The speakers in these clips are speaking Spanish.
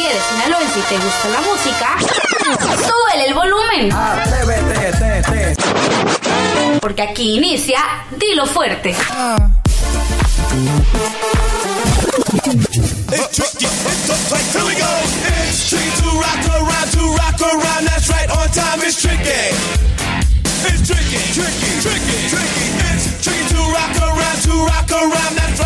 Si eres sinaloense y te gusta la música, súbele el volumen. Porque aquí inicia Dilo Fuerte. Tricky, it's tricky to rock around,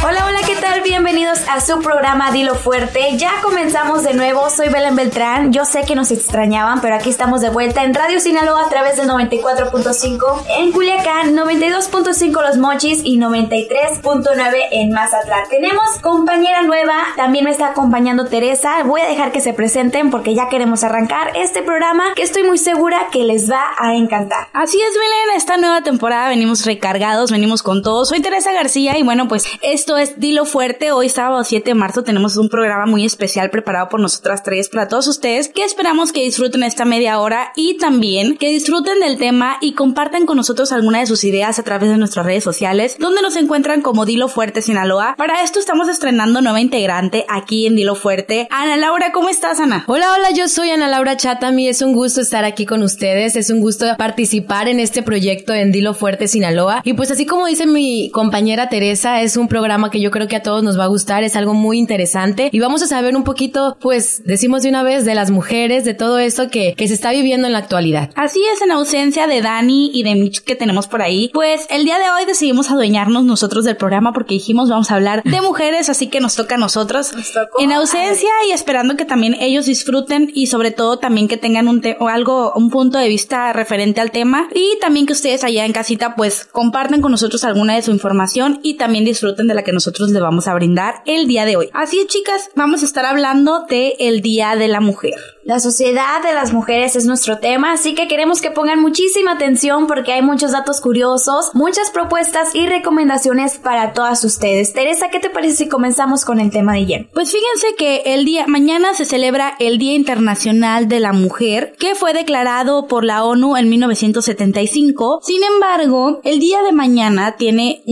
Hola, hola, ¿qué tal? Bienvenidos a su programa Dilo Fuerte. Ya comenzamos de nuevo. Soy Belén Beltrán. Yo sé que nos extrañaban, pero aquí estamos de vuelta en Radio Sinaloa a través del 94.5 en Culiacán, 92.5 Los Mochis y 93.9 en Mazatlán. Tenemos compañera nueva. También me está acompañando Teresa. Voy a dejar que se presenten porque ya queremos arrancar este programa que estoy muy segura que les va a encantar. Así es, Belén. Esta nueva temporada venimos recargados, venimos con todo. Soy Teresa García y bueno, pues esto es Dilo Fuerte Hoy sábado 7 de marzo tenemos un programa muy especial preparado por nosotras tres para todos ustedes que esperamos que disfruten esta media hora y también que disfruten del tema y compartan con nosotros alguna de sus ideas a través de nuestras redes sociales donde nos encuentran como Dilo Fuerte Sinaloa. Para esto estamos estrenando nueva integrante aquí en Dilo Fuerte. Ana Laura, ¿cómo estás Ana? Hola, hola, yo soy Ana Laura Chata. A mí es un gusto estar aquí con ustedes. Es un gusto participar en este proyecto en Dilo Fuerte Sinaloa. Y pues así como dice mi compañera Teresa, es un programa que yo creo que a todos nos va a gustar, es algo muy interesante. Y vamos a saber un poquito, pues decimos de una vez, de las mujeres, de todo esto que, que se está viviendo en la actualidad. Así es, en ausencia de Dani y de Mitch que tenemos por ahí, pues el día de hoy decidimos adueñarnos nosotros del programa porque dijimos vamos a hablar de mujeres, así que nos toca a nosotros. En ausencia y esperando que también ellos disfruten y sobre todo también que tengan un o algo, un punto de vista referente al tema. Y también que ustedes allá en casita pues compartan con nosotros alguna de su información y también disfruten de la que nosotros les vamos a brindar el día de hoy. Así es, chicas, vamos a estar hablando de el Día de la Mujer. La sociedad de las mujeres es nuestro tema, así que queremos que pongan muchísima atención porque hay muchos datos curiosos, muchas propuestas y recomendaciones para todas ustedes. Teresa, ¿qué te parece si comenzamos con el tema de ayer? Pues fíjense que el día mañana se celebra el Día Internacional de la Mujer, que fue declarado por la ONU en 1975. Sin embargo, el día de mañana tiene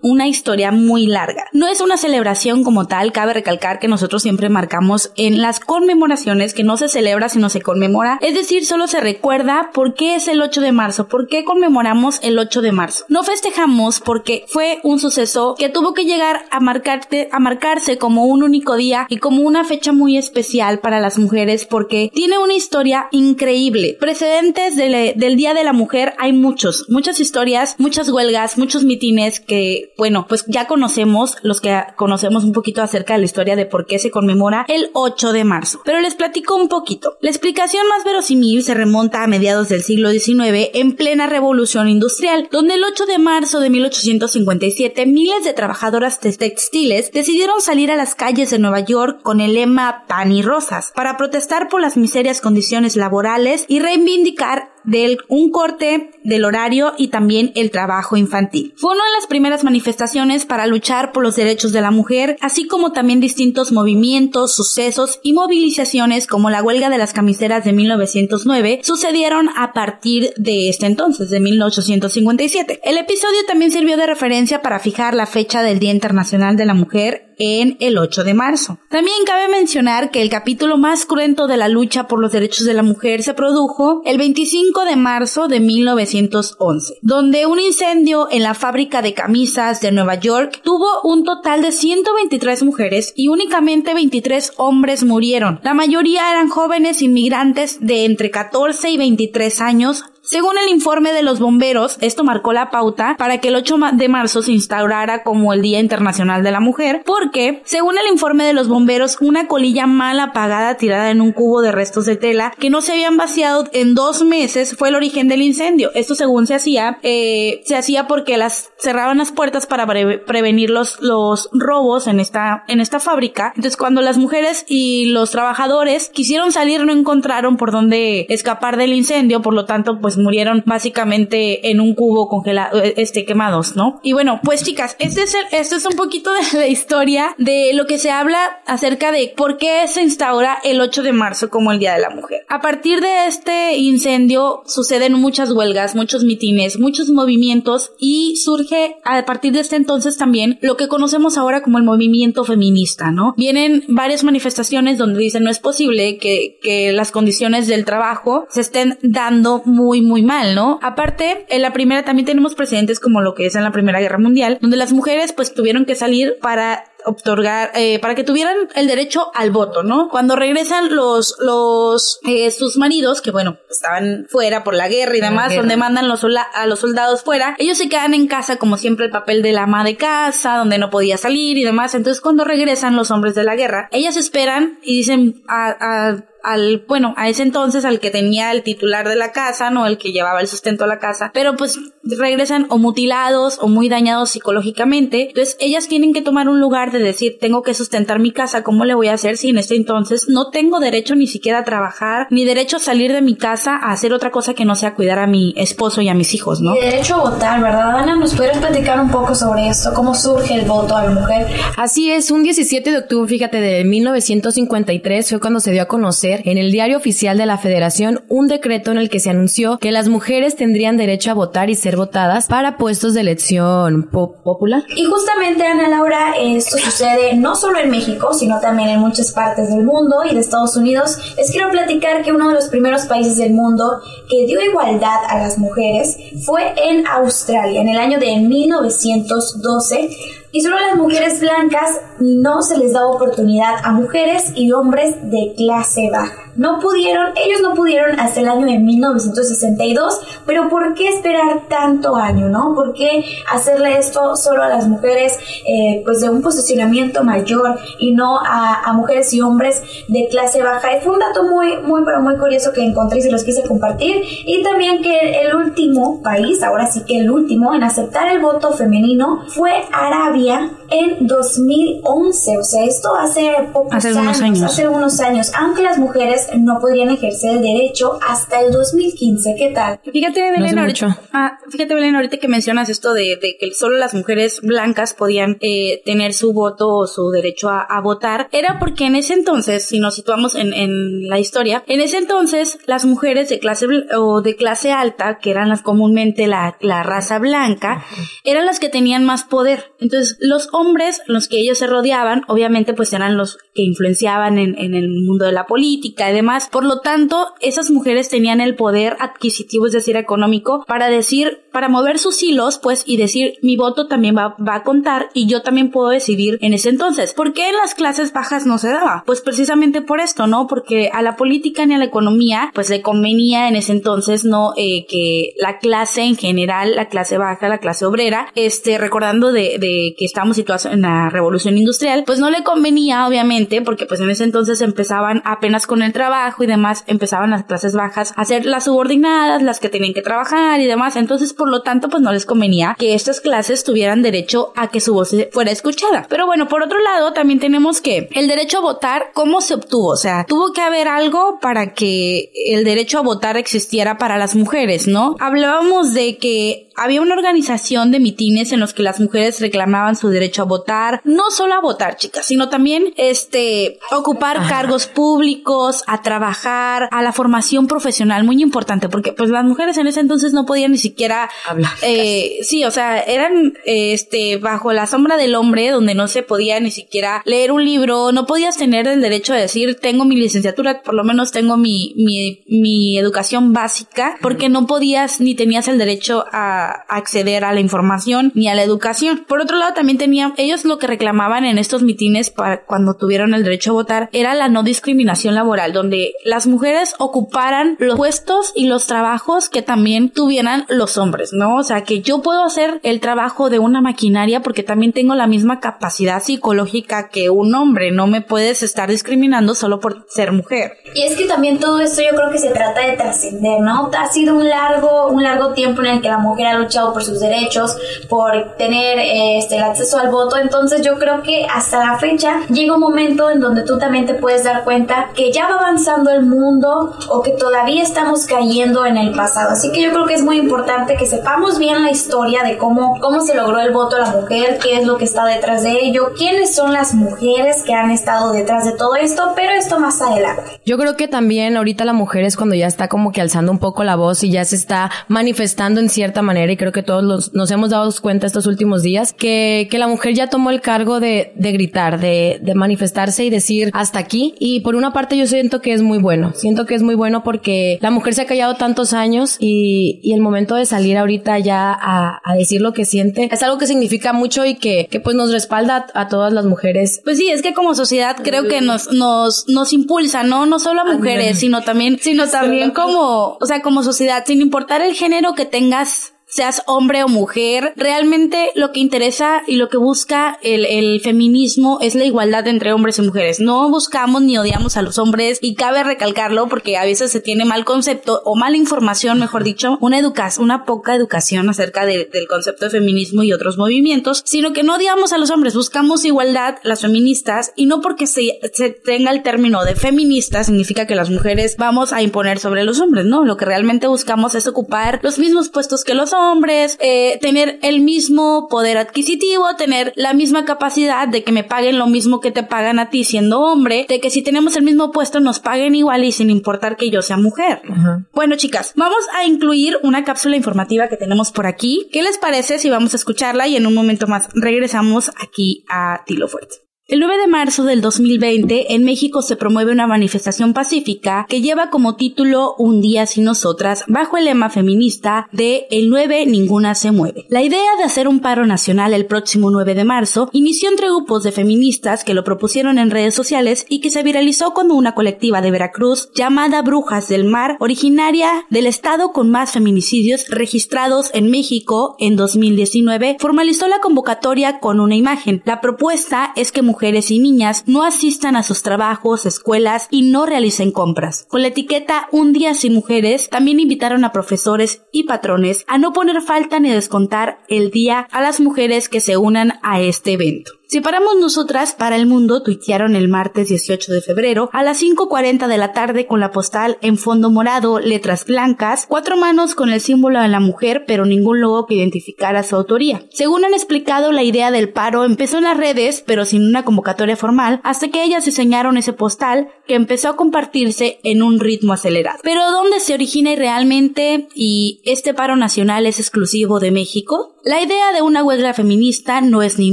una historia muy larga. No es una celebración como tal, cabe recalcar que nosotros siempre marcamos en las conmemoraciones que no se celebran celebra, sino se conmemora. Es decir, solo se recuerda por qué es el 8 de marzo, por qué conmemoramos el 8 de marzo. No festejamos porque fue un suceso que tuvo que llegar a, marcarte, a marcarse como un único día y como una fecha muy especial para las mujeres porque tiene una historia increíble. Precedentes del Día de la Mujer hay muchos, muchas historias, muchas huelgas, muchos mitines que, bueno, pues ya conocemos, los que conocemos un poquito acerca de la historia de por qué se conmemora el 8 de marzo. Pero les platico un poquito la explicación más verosímil se remonta a mediados del siglo XIX en plena revolución industrial, donde el 8 de marzo de 1857 miles de trabajadoras textiles decidieron salir a las calles de Nueva York con el lema pan y rosas para protestar por las miserias condiciones laborales y reivindicar del un corte del horario y también el trabajo infantil. Fue una de las primeras manifestaciones para luchar por los derechos de la mujer, así como también distintos movimientos, sucesos y movilizaciones como la huelga de las camiseras de 1909 sucedieron a partir de este entonces, de 1857. El episodio también sirvió de referencia para fijar la fecha del Día Internacional de la Mujer en el 8 de marzo. También cabe mencionar que el capítulo más cruento de la lucha por los derechos de la mujer se produjo el 25 de marzo de 1911, donde un incendio en la fábrica de camisas de Nueva York tuvo un total de 123 mujeres y únicamente 23 hombres murieron. La mayoría eran jóvenes inmigrantes de entre 14 y 23 años según el informe de los bomberos, esto marcó la pauta para que el 8 de marzo se instaurara como el Día Internacional de la Mujer, porque, según el informe de los bomberos, una colilla mal apagada tirada en un cubo de restos de tela que no se habían vaciado en dos meses fue el origen del incendio. Esto según se hacía, eh, se hacía porque las cerraban las puertas para prevenir los, los robos en esta, en esta fábrica. Entonces cuando las mujeres y los trabajadores quisieron salir no encontraron por dónde escapar del incendio, por lo tanto pues pues murieron básicamente en un cubo congelado, eh, este, quemados, ¿no? Y bueno, pues chicas, este es, el, este es un poquito de la historia de lo que se habla acerca de por qué se instaura el 8 de marzo como el Día de la Mujer. A partir de este incendio suceden muchas huelgas, muchos mitines, muchos movimientos y surge a partir de este entonces también lo que conocemos ahora como el movimiento feminista, ¿no? Vienen varias manifestaciones donde dicen no es posible que, que las condiciones del trabajo se estén dando muy, muy mal, ¿no? Aparte, en la primera también tenemos precedentes como lo que es en la Primera Guerra Mundial, donde las mujeres pues tuvieron que salir para otorgar, eh, para que tuvieran el derecho al voto, ¿no? Cuando regresan los, los, eh, sus maridos, que bueno, estaban fuera por la guerra y demás, donde mandan los a los soldados fuera, ellos se quedan en casa como siempre el papel de la ama de casa, donde no podía salir y demás, entonces cuando regresan los hombres de la guerra, ellas esperan y dicen a, a al, bueno, a ese entonces al que tenía el titular de la casa, ¿no? El que llevaba el sustento a la casa, pero pues regresan o mutilados o muy dañados psicológicamente. Entonces ellas tienen que tomar un lugar de decir, tengo que sustentar mi casa, ¿cómo le voy a hacer si en este entonces no tengo derecho ni siquiera a trabajar, ni derecho a salir de mi casa a hacer otra cosa que no sea cuidar a mi esposo y a mis hijos, ¿no? derecho a votar, ¿verdad, Ana? ¿Nos puedes platicar un poco sobre esto? ¿Cómo surge el voto a la mujer? Así es, un 17 de octubre, fíjate, de 1953 fue cuando se dio a conocer en el diario oficial de la Federación un decreto en el que se anunció que las mujeres tendrían derecho a votar y ser votadas para puestos de elección popular. Y justamente, Ana Laura, esto sucede no solo en México, sino también en muchas partes del mundo y de Estados Unidos. Les quiero platicar que uno de los primeros países del mundo que dio igualdad a las mujeres fue en Australia, en el año de 1912 y solo las mujeres blancas no se les da oportunidad a mujeres y hombres de clase baja. No pudieron, ellos no pudieron hasta el año de 1962, pero ¿por qué esperar tanto año, no? ¿Por qué hacerle esto solo a las mujeres, eh, pues de un posicionamiento mayor y no a, a, mujeres y hombres de clase baja? Y fue un dato muy, muy, pero muy curioso que encontré y se los quise compartir. Y también que el último país, ahora sí que el último, en aceptar el voto femenino fue Arabia en 2011. O sea, esto hace pocos hace años, hace unos años, aunque las mujeres no podrían ejercer el derecho hasta el 2015. ¿Qué tal? Fíjate, Belén, no ahorita, ah, fíjate, Belén, ahorita que mencionas esto de, de que solo las mujeres blancas podían eh, tener su voto o su derecho a, a, votar, era porque en ese entonces, si nos situamos en, en la historia, en ese entonces las mujeres de clase o de clase alta, que eran las comúnmente la, la raza blanca, eran las que tenían más poder. Entonces, los hombres, los que ellos se rodeaban, obviamente pues eran los que influenciaban en, en el mundo de la política y demás. Por lo tanto, esas mujeres tenían el poder adquisitivo, es decir, económico, para decir, para mover sus hilos, pues, y decir, mi voto también va, va a contar y yo también puedo decidir en ese entonces. ¿Por qué en las clases bajas no se daba? Pues precisamente por esto, ¿no? Porque a la política ni a la economía, pues le convenía en ese entonces, ¿no? Eh, que la clase en general, la clase baja, la clase obrera, este, recordando de, de que estamos situados en la revolución industrial, pues no le convenía, obviamente, porque pues en ese entonces empezaban apenas con el trabajo y demás, empezaban las clases bajas a ser las subordinadas, las que tenían que trabajar y demás, entonces por lo tanto pues no les convenía que estas clases tuvieran derecho a que su voz fuera escuchada. Pero bueno, por otro lado también tenemos que el derecho a votar, ¿cómo se obtuvo? O sea, tuvo que haber algo para que el derecho a votar existiera para las mujeres, ¿no? Hablábamos de que había una organización de mitines en los que las mujeres reclamaban su derecho a votar, no solo a votar, chicas, sino también este ocupar Ajá. cargos públicos, a trabajar, a la formación profesional, muy importante, porque pues las mujeres en ese entonces no podían ni siquiera hablar. Eh, sí, o sea, eran este bajo la sombra del hombre, donde no se podía ni siquiera leer un libro, no podías tener el derecho de decir tengo mi licenciatura, por lo menos tengo mi, mi, mi educación básica, porque no podías ni tenías el derecho a acceder a la información ni a la educación. Por otro lado, también tenían, ellos lo que reclamaban en estos mitines para cuando tuvieron el derecho a votar era la no discriminación laboral, donde las mujeres ocuparan los puestos y los trabajos que también tuvieran los hombres, ¿no? O sea, que yo puedo hacer el trabajo de una maquinaria porque también tengo la misma capacidad psicológica que un hombre, no me puedes estar discriminando solo por ser mujer. Y es que también todo esto yo creo que se trata de trascender, ¿no? Ha sido un largo, un largo tiempo en el que la mujer ha luchado por sus derechos, por tener este, el acceso al voto. Entonces yo creo que hasta la fecha llega un momento en donde tú también te puedes dar cuenta que ya va avanzando el mundo o que todavía estamos cayendo en el pasado. Así que yo creo que es muy importante que sepamos bien la historia de cómo, cómo se logró el voto a la mujer, qué es lo que está detrás de ello, quiénes son las mujeres que han estado detrás de todo esto, pero esto más adelante. Yo creo que también ahorita la mujer es cuando ya está como que alzando un poco la voz y ya se está manifestando en cierta manera y creo que todos nos hemos dado cuenta estos últimos días que, que la mujer ya tomó el cargo de, de gritar, de, de manifestarse y decir hasta aquí y por una parte yo siento que es muy bueno, siento que es muy bueno porque la mujer se ha callado tantos años y, y el momento de salir ahorita ya a, a, decir lo que siente es algo que significa mucho y que, que pues nos respalda a, a todas las mujeres. Pues sí, es que como sociedad creo que nos, nos, nos impulsa, ¿no? No solo a mujeres, sino también, sino también como, o sea, como sociedad, sin importar el género que tengas seas hombre o mujer, realmente lo que interesa y lo que busca el, feminismo es la igualdad entre hombres y mujeres. No buscamos ni odiamos a los hombres y cabe recalcarlo porque a veces se tiene mal concepto o mala información, mejor dicho, una educación, una poca educación acerca de, del concepto de feminismo y otros movimientos, sino que no odiamos a los hombres, buscamos igualdad las feministas y no porque se, se tenga el término de feminista significa que las mujeres vamos a imponer sobre los hombres, no, lo que realmente buscamos es ocupar los mismos puestos que los hombres hombres, eh, tener el mismo poder adquisitivo, tener la misma capacidad de que me paguen lo mismo que te pagan a ti siendo hombre, de que si tenemos el mismo puesto nos paguen igual y sin importar que yo sea mujer. Uh -huh. Bueno, chicas, vamos a incluir una cápsula informativa que tenemos por aquí. ¿Qué les parece si vamos a escucharla y en un momento más regresamos aquí a Tilo Fuerte? El 9 de marzo del 2020 en México se promueve una manifestación pacífica que lleva como título Un día sin nosotras bajo el lema feminista de El 9 ninguna se mueve. La idea de hacer un paro nacional el próximo 9 de marzo inició entre grupos de feministas que lo propusieron en redes sociales y que se viralizó cuando una colectiva de Veracruz llamada Brujas del Mar, originaria del estado con más feminicidios registrados en México en 2019, formalizó la convocatoria con una imagen. La propuesta es que mujeres mujeres y niñas no asistan a sus trabajos, escuelas y no realicen compras. Con la etiqueta Un día sin mujeres, también invitaron a profesores y patrones a no poner falta ni descontar el día a las mujeres que se unan a este evento. Si paramos nosotras para el mundo, tuitearon el martes 18 de febrero a las 5.40 de la tarde con la postal en fondo morado, letras blancas, cuatro manos con el símbolo de la mujer, pero ningún logo que identificara su autoría. Según han explicado, la idea del paro empezó en las redes, pero sin una convocatoria formal, hasta que ellas diseñaron ese postal que empezó a compartirse en un ritmo acelerado. Pero ¿dónde se origina realmente y este paro nacional es exclusivo de México? La idea de una huelga feminista no es ni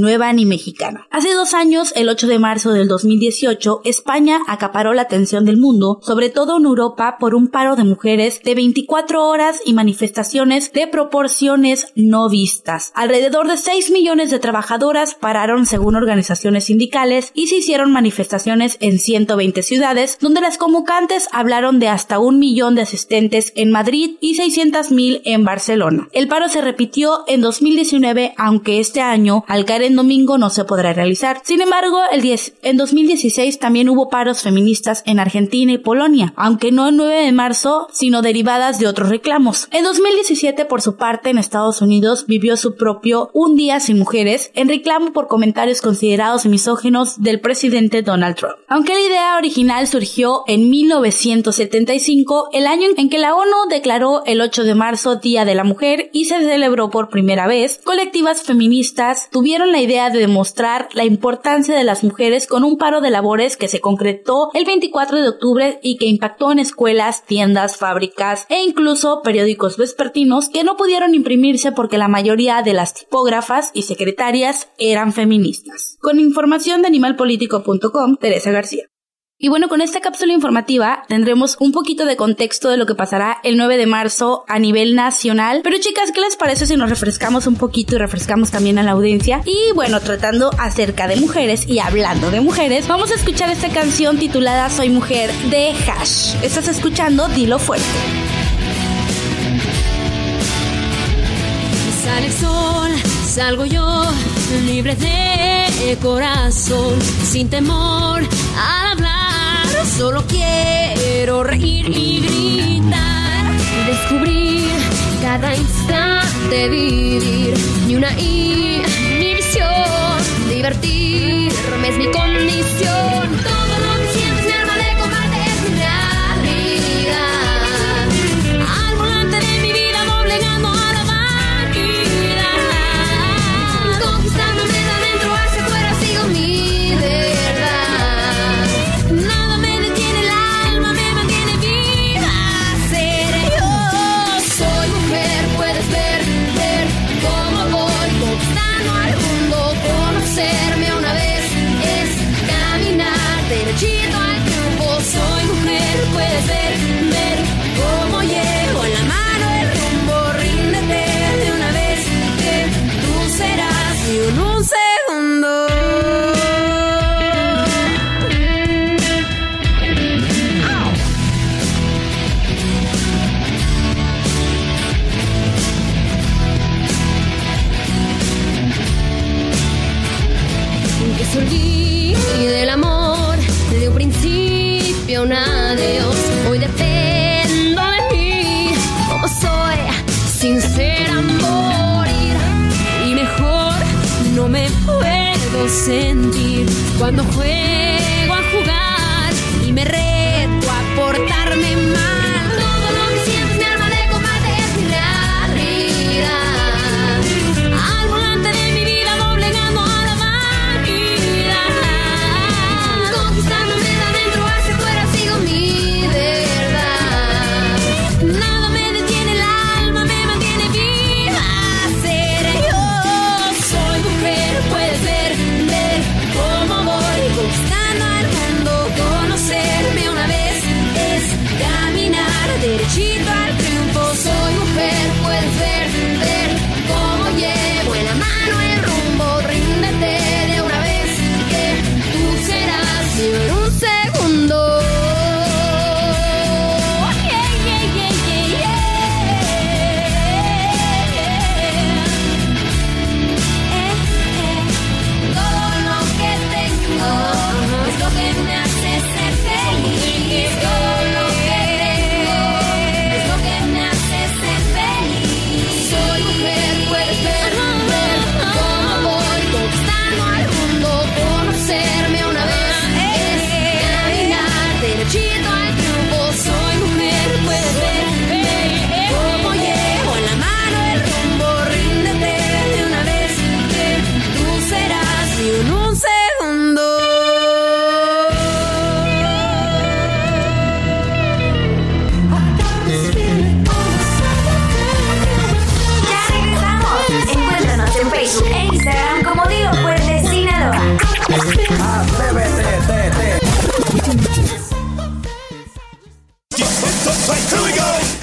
nueva ni mexicana. Hace dos años, el 8 de marzo del 2018, España acaparó la atención del mundo, sobre todo en Europa, por un paro de mujeres de 24 horas y manifestaciones de proporciones no vistas. Alrededor de 6 millones de trabajadoras pararon según organizaciones sindicales y se hicieron manifestaciones en 120 ciudades, donde las convocantes hablaron de hasta un millón de asistentes en Madrid y 600 mil en Barcelona. El paro se repitió en 2019, aunque este año, al caer en domingo, no se podrá realizar. Sin embargo, el 10, en 2016 también hubo paros feministas en Argentina y Polonia, aunque no el 9 de marzo, sino derivadas de otros reclamos. En 2017, por su parte, en Estados Unidos vivió su propio Un día sin mujeres, en reclamo por comentarios considerados misóginos del presidente Donald Trump. Aunque la idea original surgió en 1975, el año en que la ONU declaró el 8 de marzo Día de la Mujer y se celebró por primera vez, colectivas feministas tuvieron la idea de demostrar la importancia de las mujeres con un paro de labores que se concretó el 24 de octubre y que impactó en escuelas, tiendas, fábricas e incluso periódicos vespertinos que no pudieron imprimirse porque la mayoría de las tipógrafas y secretarias eran feministas. Con información de animalpolitico.com, Teresa García. Y bueno, con esta cápsula informativa tendremos un poquito de contexto de lo que pasará el 9 de marzo a nivel nacional. Pero chicas, ¿qué les parece si nos refrescamos un poquito y refrescamos también a la audiencia? Y bueno, tratando acerca de mujeres y hablando de mujeres, vamos a escuchar esta canción titulada Soy Mujer de Hash. Estás escuchando Dilo Fuerte. Sale el sol, salgo yo, libre de corazón, sin temor al hablar, solo quiero reír y gritar, descubrir cada instante vivir, ni una inhibición, divertirme es mi condición.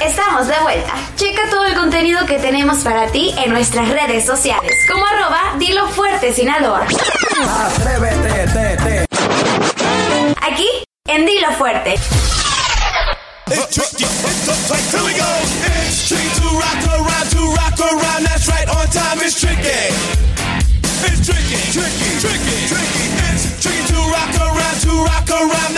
Estamos de vuelta. Checa todo el contenido que tenemos para ti en nuestras redes sociales, como arroba Dilo Fuerte Sinaloa. Aquí, en Dilo Fuerte. It's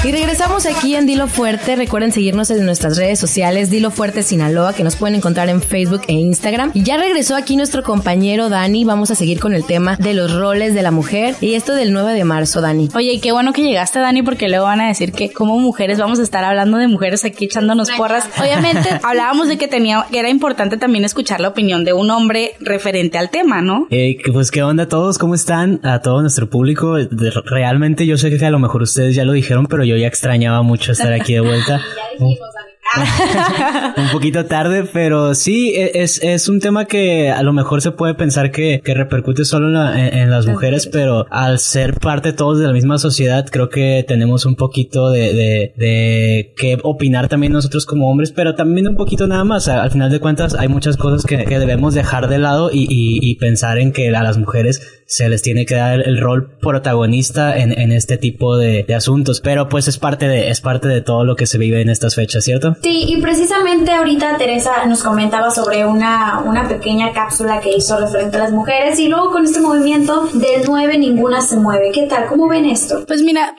Y regresamos aquí en Dilo Fuerte. Recuerden seguirnos en nuestras redes sociales, Dilo Fuerte Sinaloa, que nos pueden encontrar en Facebook e Instagram. Y ya regresó aquí nuestro compañero Dani. Vamos a seguir con el tema de los roles de la mujer. Y esto del 9 de marzo, Dani. Oye, y qué bueno que llegaste, Dani, porque luego van a decir que como mujeres vamos a estar hablando de mujeres aquí echándonos porras. Obviamente, hablábamos de que tenía, era importante también escuchar la opinión de un hombre referente al tema, ¿no? Eh, pues qué onda a ¿cómo están? A todo nuestro público. Realmente yo sé que a lo mejor ustedes ya lo dijeron, pero yo ya extrañaba mucho estar aquí de vuelta. un poquito tarde, pero sí, e- es, es un tema que a lo mejor se puede pensar que, que repercute solo en, la- en- en las mujeres, pero al ser parte todos de la misma sociedad, creo que tenemos un poquito de, de, de qué opinar también nosotros como hombres, pero también un poquito nada más. Al final de cuentas, hay muchas cosas que, que debemos dejar de lado y, y- y pensar en que a las mujeres se les tiene que dar el, el rol protagonista en, en este tipo de, de asuntos. Pero pues es parte de, es parte de todo lo que se vive en estas fechas, ¿cierto? Sí, y precisamente ahorita Teresa nos comentaba sobre una, una pequeña cápsula que hizo referente a las mujeres y luego con este movimiento de nueve ninguna se mueve. ¿Qué tal? ¿Cómo ven esto? Pues mira,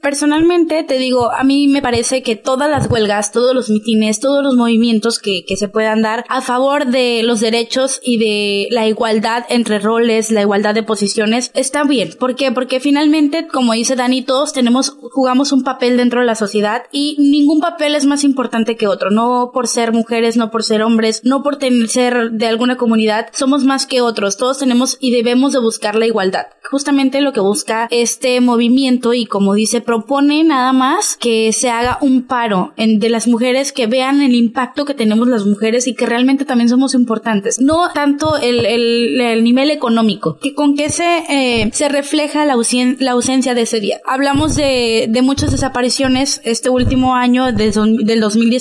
personalmente te digo, a mí me parece que todas las huelgas, todos los mitines, todos los movimientos que, que se puedan dar a favor de los derechos y de la igualdad entre roles, la igualdad de posiciones, está bien. ¿Por qué? Porque finalmente, como dice Dani, todos tenemos, jugamos un papel dentro de la sociedad y ningún papel es más importante que otro. No por ser mujeres, no por ser hombres, no por tener, ser de alguna comunidad, somos más que otros. Todos tenemos y debemos de buscar la igualdad. Justamente lo que busca este movimiento y como dice, propone nada más que se haga un paro en, de las mujeres que vean el impacto que tenemos las mujeres y que realmente también somos importantes. No tanto el, el, el nivel económico, que con qué se, eh, se refleja la, ausen- la ausencia de ese día. Hablamos de, de muchas desapariciones este último año de don- del 2019.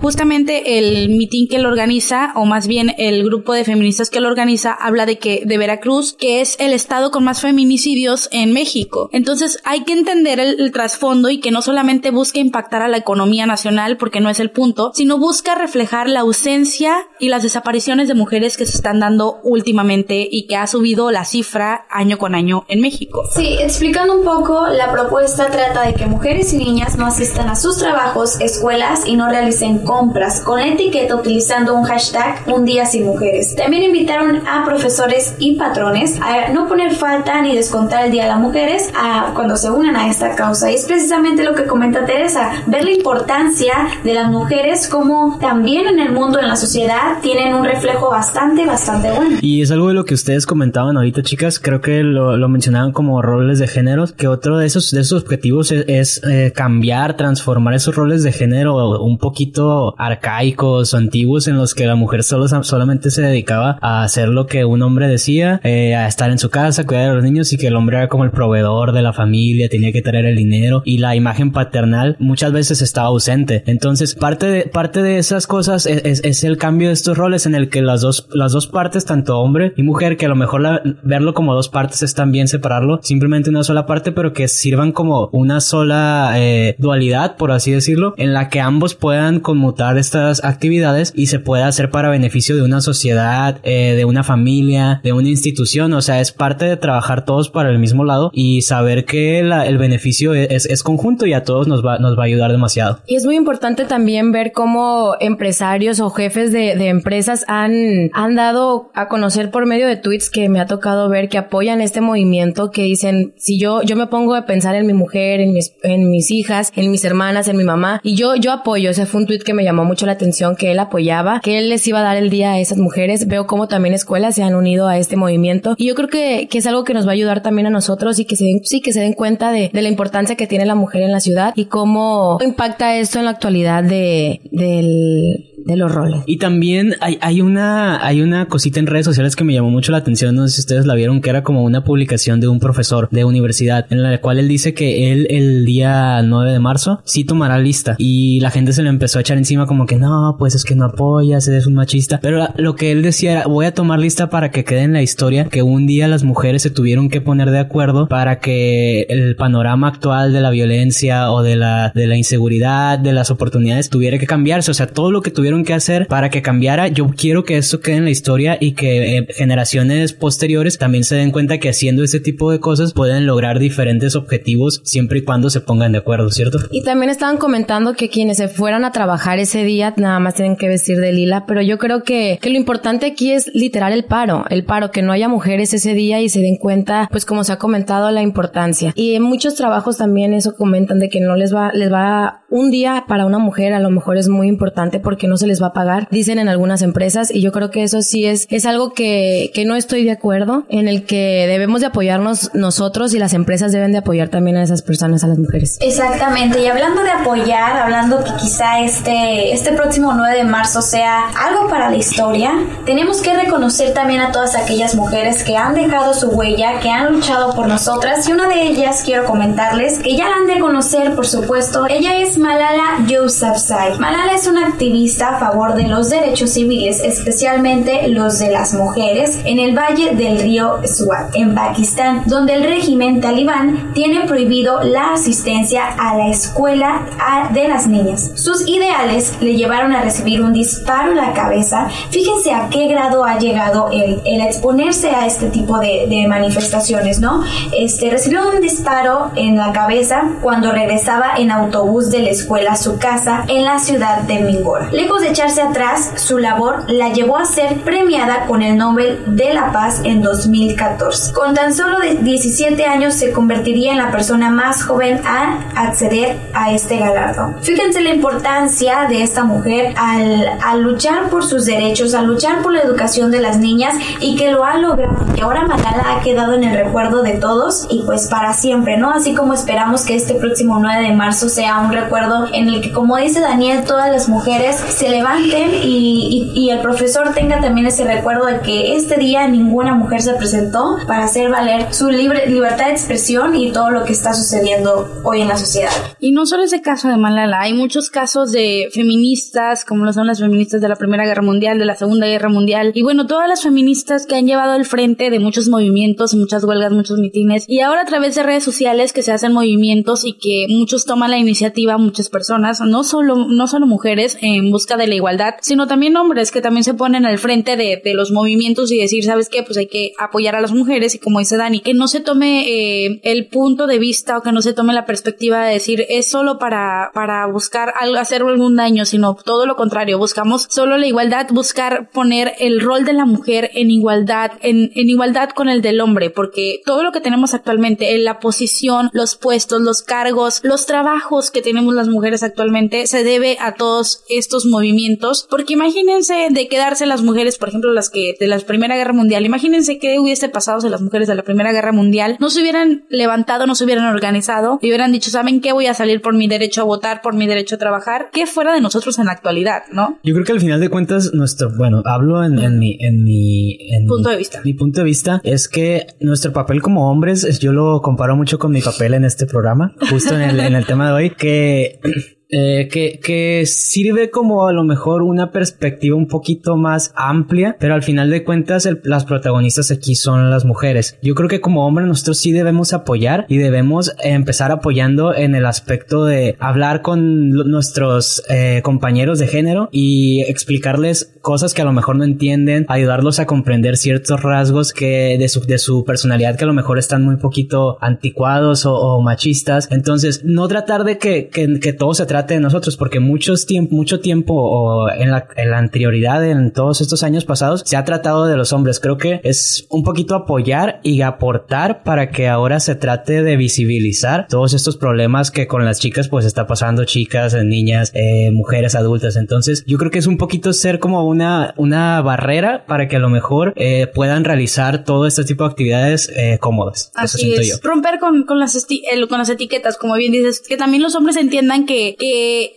Justamente el mitin que lo organiza, o más bien el grupo de feministas que lo organiza, habla de que de Veracruz, que es el estado con más feminicidios en México. Entonces hay que entender el, el trasfondo y que no solamente busca impactar a la economía nacional, porque no es el punto, sino busca reflejar la ausencia y las desapariciones de mujeres que se están dando últimamente y que ha subido la cifra año con año en México. Sí, explicando un poco, la propuesta trata de que mujeres y niñas no asistan a sus trabajos, escuelas y no realicen compras con la etiqueta utilizando un hashtag Un día sin mujeres. También invitaron a profesores y patrones a no poner falta ni descontar el Día de las Mujeres a, cuando se unan a esta causa. Y es precisamente lo que comenta Teresa, ver la importancia de las mujeres como también en el mundo, en la sociedad, tienen un reflejo bastante, bastante bueno. Y es algo de lo que ustedes comentaban ahorita, chicas. Creo que lo, lo mencionaban como roles de géneros. Que otro de esos, de esos objetivos es, es, eh, cambiar, transformar esos roles de género un poquito arcaicos o antiguos en los que la mujer solo, solamente se dedicaba a hacer lo que un hombre decía, eh, a estar en su casa, cuidar a los niños y que el hombre era como el proveedor de la familia, tenía que traer el dinero y la imagen paternal muchas veces estaba ausente. Entonces, parte de, parte de esas cosas es, es, es el cambio de estos roles en el que las dos, las dos partes, tanto hombre y mujer, que a lo mejor verlo como dos partes es también separarlo, simplemente una sola parte, pero que sirvan como una sola eh, dualidad, por así decirlo, en la que ambos puedan conmutar estas actividades y se pueda hacer para beneficio de una sociedad, eh, de una familia, de una institución, o sea, es parte de trabajar todos para el mismo lado y saber que la- el beneficio es, es conjunto y a todos nos va, nos va a ayudar demasiado. Y es muy importante también ver cómo empresarios o jefes de, empresas han, han dado a conocer por medio de tweets que me ha tocado ver que apoyan este movimiento, que dicen, si yo, yo me pongo a pensar en mi mujer, en mis, en mis hijas, en mis hermanas, en mi mamá, y yo, yo apoyo, fue un tweet que me llamó mucho la atención, que él apoyaba, que él les iba a dar el día a esas mujeres, veo cómo también escuelas se han unido a este movimiento, y yo creo que, que es algo que nos va a ayudar también a nosotros y que se den, sí, que se den cuenta de, de la importancia que tiene la mujer en la ciudad y cómo impacta esto en la actualidad de, del, de los roles. Y también hay, hay una hay una cosita en redes sociales que me llamó mucho la atención, no sé si ustedes la vieron, que era como una publicación de un profesor de universidad en la cual él dice que él el día 9 de marzo sí tomará lista y la gente se le empezó a echar encima como que no, pues es que no apoyas, eres un machista, pero lo que él decía era voy a tomar lista para que quede en la historia que un día las mujeres se tuvieron que poner de acuerdo para que el panorama actual de la violencia o de la de la inseguridad, de las oportunidades tuviera que cambiarse, o sea, todo lo que tuvieron que hacer para que cambiara, yo quiero que esto quede en la historia y que eh, generaciones posteriores también se den cuenta que haciendo ese tipo de cosas pueden lograr diferentes objetivos siempre y cuando se pongan de acuerdo, ¿cierto? Y también estaban comentando que quienes se fueran a trabajar ese día nada más tienen que vestir de lila, pero yo creo que, que lo importante aquí es literal el paro, el paro, que no haya mujeres ese día y se den cuenta, pues como se ha comentado, la importancia. Y en muchos trabajos también eso comentan de que no les va, les va un día para una mujer a lo mejor es muy importante porque no se les va a pagar, dicen en algunas empresas, y yo creo que eso sí es, es algo que, que no estoy de acuerdo, en el que debemos de apoyarnos nosotros y las empresas deben de apoyar también a esas personas, a las mujeres. Exactamente, y hablando de apoyar, hablando que quizá este, este próximo 9 de marzo sea algo para la historia, tenemos que reconocer también a todas aquellas mujeres que han dejado su huella, que han luchado por nosotras, y una de ellas quiero comentarles que ya la han de conocer, por supuesto, ella es Malala Yousafzai. Malala es una activista a favor de los derechos civiles, especialmente los de las mujeres, en el valle del río Swat, en Pakistán, donde el régimen talibán tiene prohibido la asistencia a la escuela de las niñas. Sus ideales le llevaron a recibir un disparo en la cabeza. Fíjense a qué grado ha llegado el, el exponerse a este tipo de, de manifestaciones, ¿no? Este, recibió un disparo en la cabeza cuando regresaba en autobús de la escuela a su casa en la ciudad de Mingora. Lejos de echarse atrás, su labor la llevó a ser premiada con el Nobel de la Paz en 2014. Con tan solo de 17 años se convertiría en la persona más joven a acceder a este galardón. Fíjense la importancia de esta mujer al, al luchar por sus derechos, al luchar por la educación de las niñas y que lo ha logrado. Que ahora Malala ha quedado en el recuerdo de todos y pues para siempre, ¿no? Así como esperamos que este próximo 9 de marzo sea un recuerdo en el que, como dice Daniel, todas las mujeres se levanten y, y- y el profesor tenga también ese recuerdo de que este día ninguna mujer se presentó para hacer valer su libre, libertad de expresión y todo lo que está sucediendo hoy en la sociedad. Y no solo ese caso de Malala, hay muchos casos de feministas, como lo son las feministas de la Primera Guerra Mundial, de la Segunda Guerra Mundial, y bueno, todas las feministas que han llevado el frente de muchos movimientos, muchas huelgas, muchos mitines, y ahora a través de redes sociales que se hacen movimientos y que muchos toman la iniciativa, muchas personas, no solo, no solo mujeres en busca de la igualdad, sino también hombres que también se ponen al frente de, de los movimientos y decir, ¿sabes qué? Pues hay que apoyar a las mujeres y como dice Dani, que no se tome eh, el punto de vista o que no se tome la perspectiva de decir es solo para, para buscar algo, hacer algún daño, sino todo lo contrario, buscamos solo la igualdad, buscar poner el rol de la mujer en igualdad, en, en igualdad con el del hombre, porque todo lo que tenemos actualmente, en la posición, los puestos, los cargos, los trabajos que tenemos las mujeres actualmente, se debe a todos estos movimientos, porque imagínense de quedarse las mujeres, por ejemplo, las que de la Primera Guerra Mundial, imagínense qué hubiese pasado si las mujeres de la Primera Guerra Mundial no se hubieran levantado, no se hubieran organizado y hubieran dicho, ¿saben qué? Voy a salir por mi derecho a votar, por mi derecho a trabajar, ¿qué fuera de nosotros en la actualidad, no? Yo creo que al final de cuentas, nuestro, bueno, hablo en, en mi, en mi, en Punto mi- de vista. Mi punto de vista es que nuestro papel como hombres, es- yo lo comparo mucho con mi papel en este programa, justo en el, en el tema de hoy, que eh, que, que sirve como a lo mejor una perspectiva un poquito más amplia, pero al final de cuentas el- las protagonistas aquí son las mujeres. Yo creo que como hombres nosotros sí debemos apoyar y debemos empezar apoyando en el aspecto de hablar con nuestros eh, compañeros de género y explicarles cosas que a lo mejor no entienden, ayudarlos a comprender ciertos rasgos que de su, de su personalidad que a lo mejor están muy poquito anticuados o, o machistas. Entonces, no tratar de que, que, que todo se trate de nosotros, porque muchos tiempo, mucho tiempo o en la, en la anterioridad, en todos estos años pasados, se ha tratado de los hombres. Creo que es un poquito apoyar y aportar para que ahora se trate de visibilizar todos estos problemas que con las chicas pues está pasando, chicas, eh, niñas, eh, mujeres adultas. Entonces, yo creo que es un poquito ser como una, una barrera para que a lo mejor eh, puedan realizar todo este tipo de actividades eh, cómodas. Eso Así siento es. yo. Romper con, con, las con las etiquetas, como bien dices, que también los hombres entiendan que, que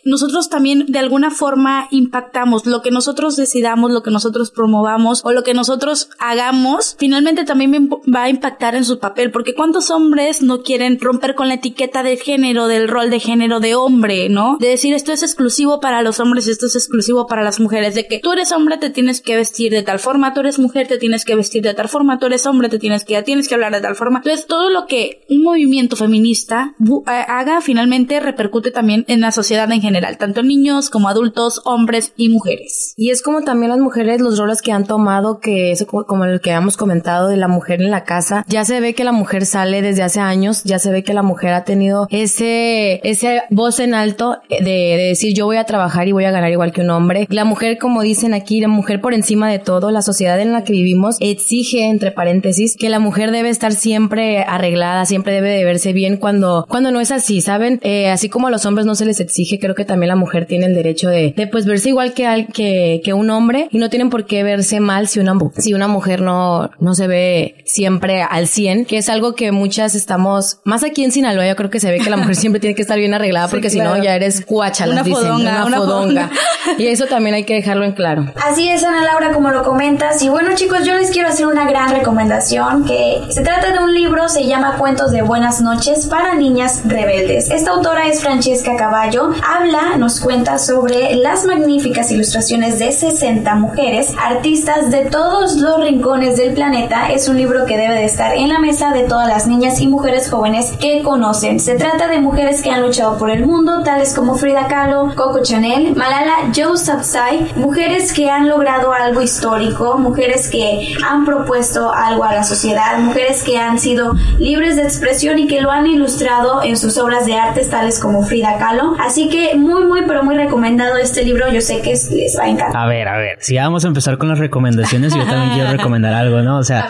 nosotros también de alguna forma impactamos lo que nosotros decidamos, lo que nosotros promovamos o lo que nosotros hagamos, finalmente también va a impactar en su papel, porque cuántos hombres no quieren romper con la etiqueta del género, del rol de género de hombre, ¿no? De decir esto es exclusivo para los hombres esto es exclusivo para las mujeres, de que tú eres hombre te tienes que vestir de tal forma, tú eres mujer te tienes que vestir de tal forma, tú eres hombre te tienes que tienes que hablar de tal forma. Entonces, todo lo que un movimiento feminista eh, haga finalmente repercute también en la sociedad en general, tanto niños como adultos, hombres y mujeres. Y es como también las mujeres, los roles que han tomado, que co- como el que habíamos comentado de la mujer en la casa, ya se ve que la mujer sale desde hace años, ya se ve que la mujer ha tenido ese, ese voz en alto de, de decir yo voy a trabajar y voy a ganar igual que un hombre. La mujer, como dicen aquí, la mujer por encima de todo, la sociedad en la que vivimos exige, entre paréntesis, que la mujer debe estar siempre arreglada, siempre debe de verse bien cuando, cuando no es así, ¿saben? Eh, así como a los hombres no se les exige, creo que también la mujer tiene el derecho de, de pues verse igual que, al- que, que un hombre y no tienen por qué verse mal si una, mu- si una mujer no, no se ve siempre al 100, que es algo que muchas estamos, más aquí en Sinaloa, yo creo que se ve que la mujer siempre tiene que estar bien arreglada porque si no ya eres cuacha, las Una dicen, fodonga, una una fodonga. fodonga. Y eso también hay que dejarlo en claro. Así es, Ana Laura, como lo comentas. Y bueno, chicos, yo les quiero hacer una gran recomendación que se trata de un libro, se llama Cuentos de Buenas noches para niñas rebeldes. Esta autora es Francesca Caballo habla, nos cuenta sobre las magníficas ilustraciones de 60 mujeres, artistas de todos los rincones del planeta. Es un libro que debe de estar en la mesa de todas las niñas y mujeres jóvenes que conocen. Se trata de mujeres que han luchado por el mundo, tales como Frida Kahlo, Coco Chanel, Malala Yousafzai, mujeres que han logrado algo histórico, mujeres que han propuesto algo a la sociedad, mujeres que han sido libres de expresión y que lo han ilustrado en sus obras de arte, tales como Frida Kahlo. Así que muy, muy, pero muy recomendado este libro. Yo sé que es- les va a encantar. A ver, a ver. Si vamos a empezar con las recomendaciones, yo también quiero recomendar algo, ¿no? O sea,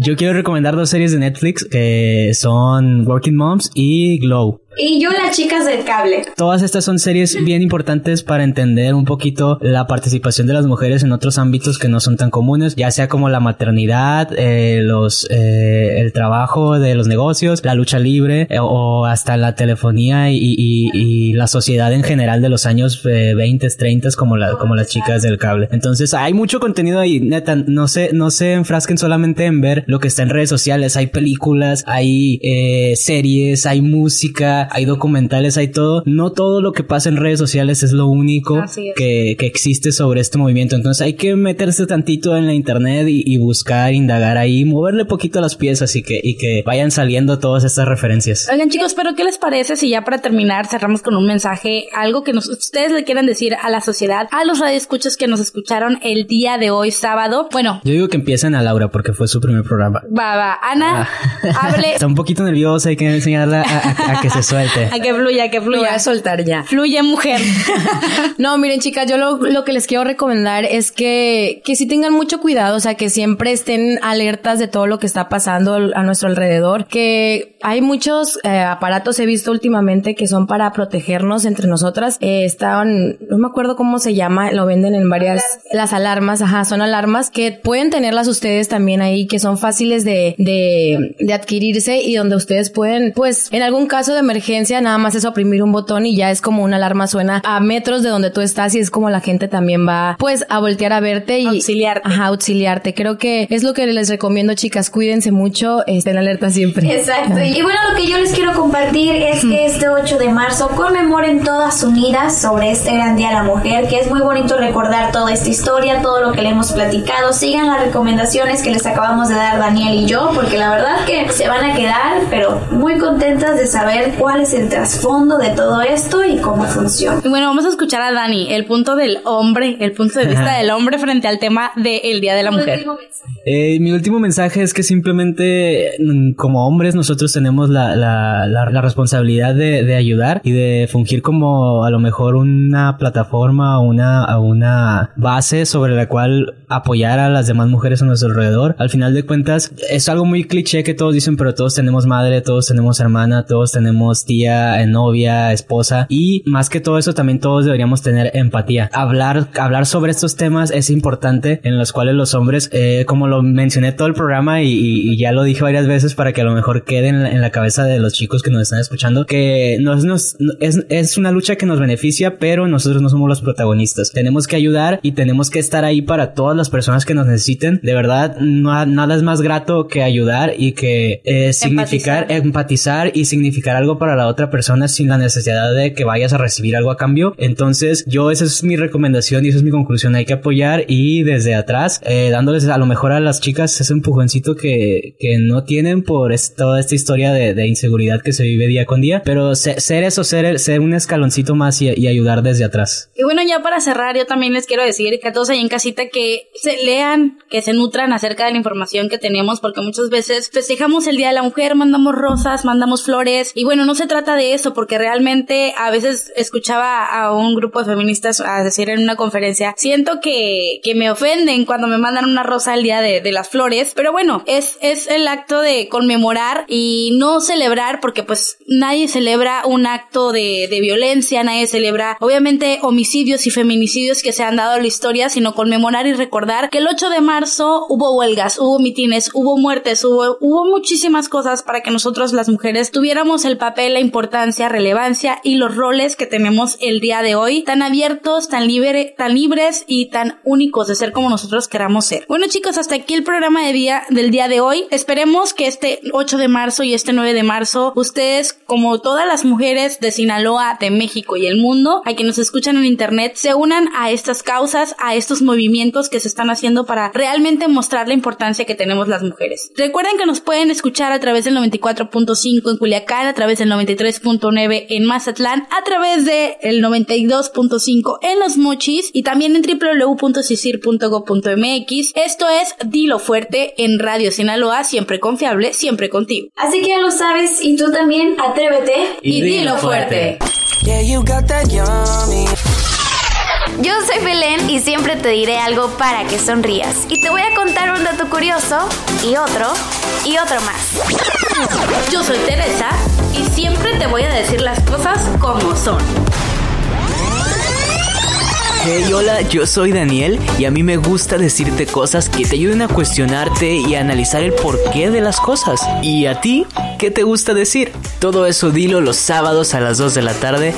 yo quiero recomendar dos series de Netflix que son Working Moms y Glow. Y yo, las chicas del cable. Todas estas son series bien importantes para entender un poquito la participación de las mujeres en otros ámbitos que no son tan comunes, ya sea como la maternidad, eh, los, eh, el trabajo de los negocios, la lucha libre eh, o hasta la telefonía y, y- y la sociedad en general de los años eh, 20, 30 como, la, como las chicas del cable. Entonces hay mucho contenido ahí, neta, no se, no se enfrasquen solamente en ver lo que está en redes sociales, hay películas, hay eh, series, hay música, hay documentales, hay todo. No todo lo que pasa en redes sociales es lo único es. que, que existe sobre este movimiento. Entonces hay que meterse tantito en la internet y, y buscar, indagar ahí, moverle poquito las piezas y que, y que vayan saliendo todas estas referencias. Oigan chicos, pero ¿qué les parece si ya para terminar cerramos con un mensaje, algo que nos, ustedes le quieran decir a la sociedad, a los radioescuchos que nos escucharon el día de hoy sábado? Bueno, Yo digo que empiecen a Laura porque fue su primer programa. va, va, Ana, hable, Está un poquito nerviosa, hay que enseñarla a, a- a que se suelte. a que fluya, que Lo voy fluya. a soltar ya. Fluye mujer. No, miren chicas, yo lo, lo que les quiero recomendar es que, que sí tengan mucho cuidado, o sea, que siempre estén alertas de todo lo que está pasando a nuestro alrededor, que hay muchos eh, aparatos, he visto últimamente, que son para protegernos entre nosotras. Eh, estaban, no me acuerdo cómo se llama, lo venden en varias, las alarmas, ajá, son alarmas que pueden tenerlas ustedes también ahí, que son fáciles de, de, de adquirirse y donde ustedes pueden, pues, en algún caso de emergencia, nada más es oprimir un botón y ya es como una alarma suena a metros de donde tú estás y es como la gente también va, pues, a voltear a verte y Auxiliarte. Ajá, auxiliarte. Creo que es lo que les recomiendo, chicas. Cuídense mucho, estén alerta siempre. Exacto. Y bueno, lo que yo les quiero compartir es que este 8 de marzo conmemoren todas unidas sobre este gran día de la mujer, que es muy bonito recordar toda esta historia, todo lo que le hemos platicado. Sigan las recomendaciones que les acabamos de dar Daniel y yo, porque la verdad que se van a quedar, pero muy contentas de saber cuál es el trasfondo de todo esto y cómo funciona. Y bueno, vamos a escuchar a Dani, el punto del hombre, el punto de vista del hombre frente al tema del Día de la Mujer. Eh, mi último mensaje es que simplemente mm, como hombres nosotros tenemos la, la, la, la responsabilidad de, de ayudar y de fungir como a lo mejor una plataforma o una, una base sobre la cual apoyar a las demás mujeres a nuestro alrededor. Al final de cuentas es algo muy cliché que todos dicen, pero todos tenemos madre, todos tenemos hermana, todos tenemos tía, eh, novia, esposa y más que todo eso también todos deberíamos tener empatía. Hablar, hablar sobre estos temas es importante en los cuales los hombres, eh, como lo mencioné todo el programa y, y- ya lo dije varias veces para que a lo mejor quede en la, en la cabeza de los chicos que nos están escuchando, que nos, nos- es, es una lucha que nos beneficia, pero nosotros no somos los protagonistas. Tenemos que ayudar y tenemos que estar ahí para todas las personas que nos necesiten. De verdad, no, nada es más grato que ayudar y que eh, significar, empatizar y significar algo para la otra persona sin la necesidad de que vayas a recibir algo a cambio. Entonces, yo esa es mi recomendación y esa es mi conclusión. Hay que apoyar y desde atrás, eh, dándoles a lo mejor a las chicas ese empujoncito que, que no tienen por es- toda esta historia de, de inseguridad que se vive día con día. Pero se- ser eso, ser, ser un escaloncito más y, y ayudar desde atrás. Y bueno, ya para cerrar, yo también les quiero decir que a todos ahí en casita que se lean, que se nutran acerca de la información que tenemos, porque muchas veces festejamos el Día de la Mujer, mandamos rosas, mandamos flores, y bueno, no se trata de eso, porque realmente a veces escuchaba a un grupo de feministas decir en una conferencia, siento que, que me ofenden cuando me mandan una rosa el Día de, de las Flores, pero bueno, es, es el acto de conmemorar y no celebrar, porque pues nadie celebra un acto de, de violencia, nadie celebra obviamente homicidios y feminicidios que se han dado en la historia, sino conmemorar y recordar que el 8 de marzo hubo huelgas, hubo mitines, hubo muertes, hubo, hubo muchísimas cosas para que nosotros las mujeres tuviéramos el papel la importancia, relevancia y los roles que tenemos el día de hoy, tan abiertos, tan, libre, tan libres y tan únicos de ser como nosotros queramos ser. Bueno chicos, hasta aquí el programa de día, del día de hoy. Esperemos que este 8 de marzo y este 9 de marzo, ustedes, como todas las mujeres de Sinaloa, de México y el mundo, a que nos escuchan en internet, se unan a estas causas, a estos movimientos que se están haciendo para realmente mostrar la importancia que tenemos las mujeres. Recuerden que nos pueden escuchar a través del 94.5 en Culiacán, a través del 93.9 en Mazatlán, a través del 92.5 en Los Mochis y también en www.sisir.go.mx. Esto es Dilo Fuerte en Radio Sinaloa, siempre confiable, siempre contigo. Así que ya lo sabes y tú también atrévete Y, dilo fuerte. Yeah, you got that yummy. Yo soy Belén y siempre te diré algo para que sonrías. Y te voy a contar un dato curioso y otro y otro más. Yo soy Teresa y siempre te voy a decir las cosas como son. Hey, hola, yo soy Daniel y a mí me gusta decirte cosas que te ayuden a cuestionarte y a analizar el porqué de las cosas. ¿Y a ti? ¿Qué te gusta decir? Todo eso dilo los sábados a las 2 de la tarde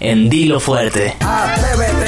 en Dilo Fuerte. Atrévete